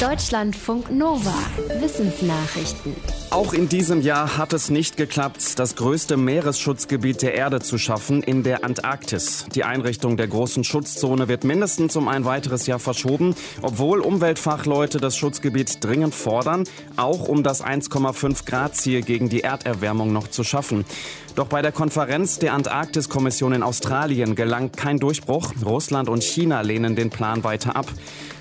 Deutschlandfunk Nova. Wissensnachrichten. Auch in diesem Jahr hat es nicht geklappt, das größte Meeresschutzgebiet der Erde zu schaffen in der Antarktis. Die Einrichtung der großen Schutzzone wird mindestens um ein weiteres Jahr verschoben, obwohl Umweltfachleute das Schutzgebiet dringend fordern, auch um das 1,5 Grad Ziel gegen die Erderwärmung noch zu schaffen. Doch bei der Konferenz der Antarktiskommission in Australien gelang kein Durchbruch. Russland und China lehnen den Plan weiter ab.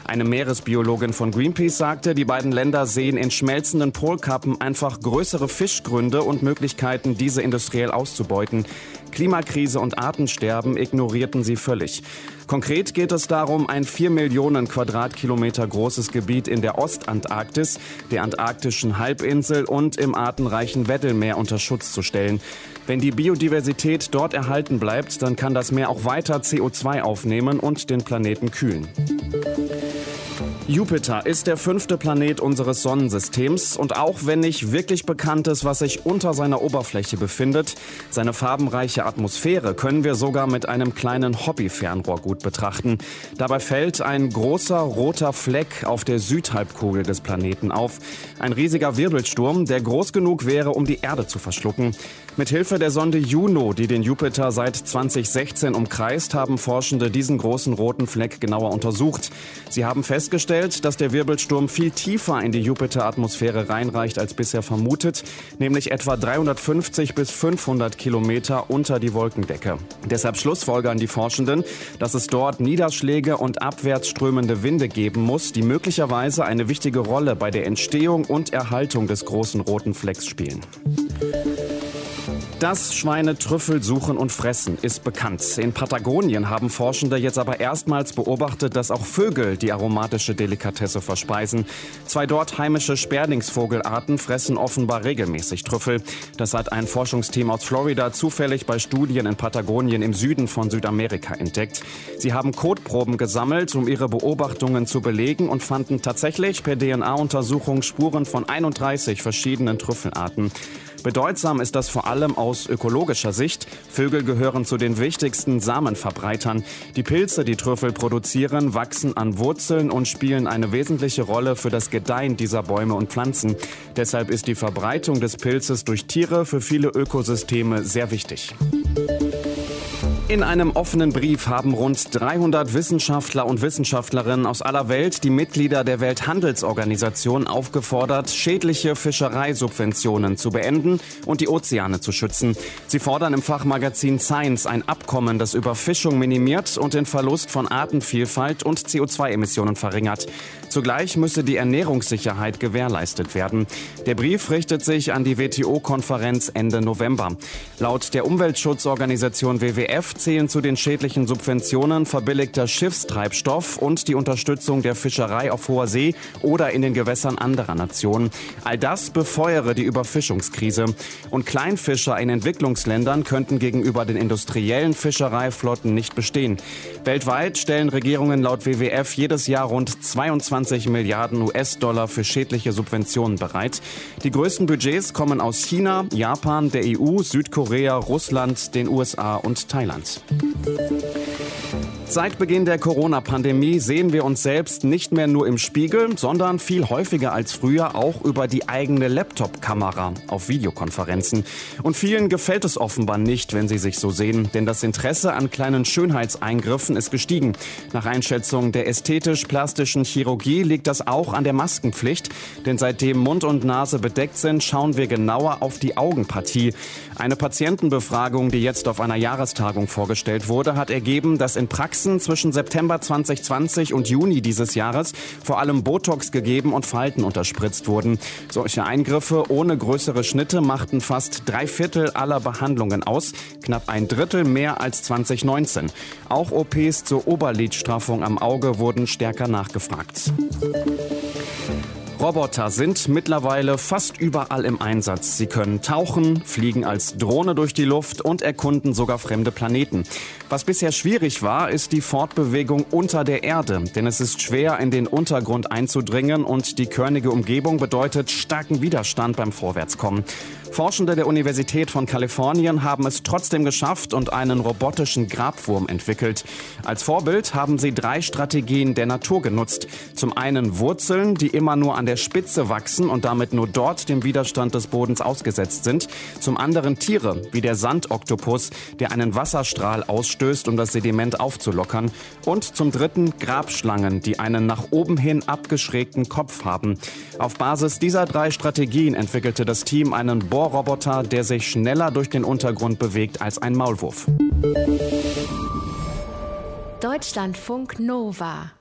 Eine Meeresbiologin von Greenpeace sagte, die beiden Länder sehen in schmelzenden Polkappen einfach größere Fischgründe und Möglichkeiten, diese industriell auszubeuten. Klimakrise und Artensterben ignorierten sie völlig. Konkret geht es darum, ein 4 Millionen Quadratkilometer großes Gebiet in der Ostantarktis, der antarktischen Halbinsel und im artenreichen Weddellmeer unter Schutz zu stellen. Wenn die Biodiversität dort erhalten bleibt, dann kann das Meer auch weiter CO2 aufnehmen und den Planeten kühlen. Jupiter ist der fünfte Planet unseres Sonnensystems und auch wenn nicht wirklich bekannt ist, was sich unter seiner Oberfläche befindet, seine farbenreiche Atmosphäre können wir sogar mit einem kleinen Hobbyfernrohr gut betrachten. Dabei fällt ein großer roter Fleck auf der Südhalbkugel des Planeten auf. Ein riesiger Wirbelsturm, der groß genug wäre, um die Erde zu verschlucken. Mit Hilfe der Sonde Juno, die den Jupiter seit 2016 umkreist, haben Forschende diesen großen roten Fleck genauer untersucht. Sie haben festgestellt, dass der Wirbelsturm viel tiefer in die Jupiteratmosphäre reinreicht als bisher vermutet, nämlich etwa 350 bis 500 Kilometer unter die Wolkendecke. Deshalb schlussfolgern die Forschenden, dass es dort Niederschläge und abwärts strömende Winde geben muss, die möglicherweise eine wichtige Rolle bei der Entstehung und Erhaltung des großen roten Flecks spielen. Dass Schweine Trüffel suchen und fressen, ist bekannt. In Patagonien haben Forschende jetzt aber erstmals beobachtet, dass auch Vögel die aromatische Delikatesse verspeisen. Zwei dort heimische Sperlingsvogelarten fressen offenbar regelmäßig Trüffel. Das hat ein Forschungsteam aus Florida zufällig bei Studien in Patagonien im Süden von Südamerika entdeckt. Sie haben Kotproben gesammelt, um ihre Beobachtungen zu belegen und fanden tatsächlich per DNA-Untersuchung Spuren von 31 verschiedenen Trüffelarten. Bedeutsam ist das vor allem aus ökologischer Sicht. Vögel gehören zu den wichtigsten Samenverbreitern. Die Pilze, die Trüffel produzieren, wachsen an Wurzeln und spielen eine wesentliche Rolle für das Gedeihen dieser Bäume und Pflanzen. Deshalb ist die Verbreitung des Pilzes durch Tiere für viele Ökosysteme sehr wichtig. In einem offenen Brief haben rund 300 Wissenschaftler und Wissenschaftlerinnen aus aller Welt die Mitglieder der Welthandelsorganisation aufgefordert, schädliche Fischereisubventionen zu beenden und die Ozeane zu schützen. Sie fordern im Fachmagazin Science ein Abkommen, das Überfischung minimiert und den Verlust von Artenvielfalt und CO2-Emissionen verringert. Zugleich müsse die Ernährungssicherheit gewährleistet werden. Der Brief richtet sich an die WTO-Konferenz Ende November. Laut der Umweltschutzorganisation WWF zählen zu den schädlichen Subventionen verbilligter Schiffstreibstoff und die Unterstützung der Fischerei auf hoher See oder in den Gewässern anderer Nationen. All das befeuere die Überfischungskrise. Und Kleinfischer in Entwicklungsländern könnten gegenüber den industriellen Fischereiflotten nicht bestehen. Weltweit stellen Regierungen laut WWF jedes Jahr rund 22 Milliarden US-Dollar für schädliche Subventionen bereit. Die größten Budgets kommen aus China, Japan, der EU, Südkorea, Russland, den USA und Thailand. Records. Seit Beginn der Corona-Pandemie sehen wir uns selbst nicht mehr nur im Spiegel, sondern viel häufiger als früher auch über die eigene Laptop-Kamera auf Videokonferenzen. Und vielen gefällt es offenbar nicht, wenn sie sich so sehen, denn das Interesse an kleinen Schönheitseingriffen ist gestiegen. Nach Einschätzung der ästhetisch-plastischen Chirurgie liegt das auch an der Maskenpflicht, denn seitdem Mund und Nase bedeckt sind, schauen wir genauer auf die Augenpartie. Eine Patientenbefragung, die jetzt auf einer Jahrestagung vorgestellt wurde, hat ergeben, dass in Praxen zwischen September 2020 und Juni dieses Jahres vor allem Botox gegeben und Falten unterspritzt wurden. Solche Eingriffe ohne größere Schnitte machten fast drei Viertel aller Behandlungen aus, knapp ein Drittel mehr als 2019. Auch OPs zur Oberlidstraffung am Auge wurden stärker nachgefragt. Roboter sind mittlerweile fast überall im Einsatz. Sie können tauchen, fliegen als Drohne durch die Luft und erkunden sogar fremde Planeten. Was bisher schwierig war, ist die Fortbewegung unter der Erde, denn es ist schwer, in den Untergrund einzudringen und die körnige Umgebung bedeutet starken Widerstand beim Vorwärtskommen. Forschende der Universität von Kalifornien haben es trotzdem geschafft und einen robotischen Grabwurm entwickelt. Als Vorbild haben sie drei Strategien der Natur genutzt. Zum einen Wurzeln, die immer nur an der Spitze wachsen und damit nur dort dem Widerstand des Bodens ausgesetzt sind. Zum anderen Tiere, wie der Sandoktopus, der einen Wasserstrahl ausstößt, um das Sediment aufzulockern. Und zum dritten Grabschlangen, die einen nach oben hin abgeschrägten Kopf haben. Auf Basis dieser drei Strategien entwickelte das Team einen Bohr Bohrroboter, der sich schneller durch den Untergrund bewegt als ein Maulwurf. Deutschlandfunk Nova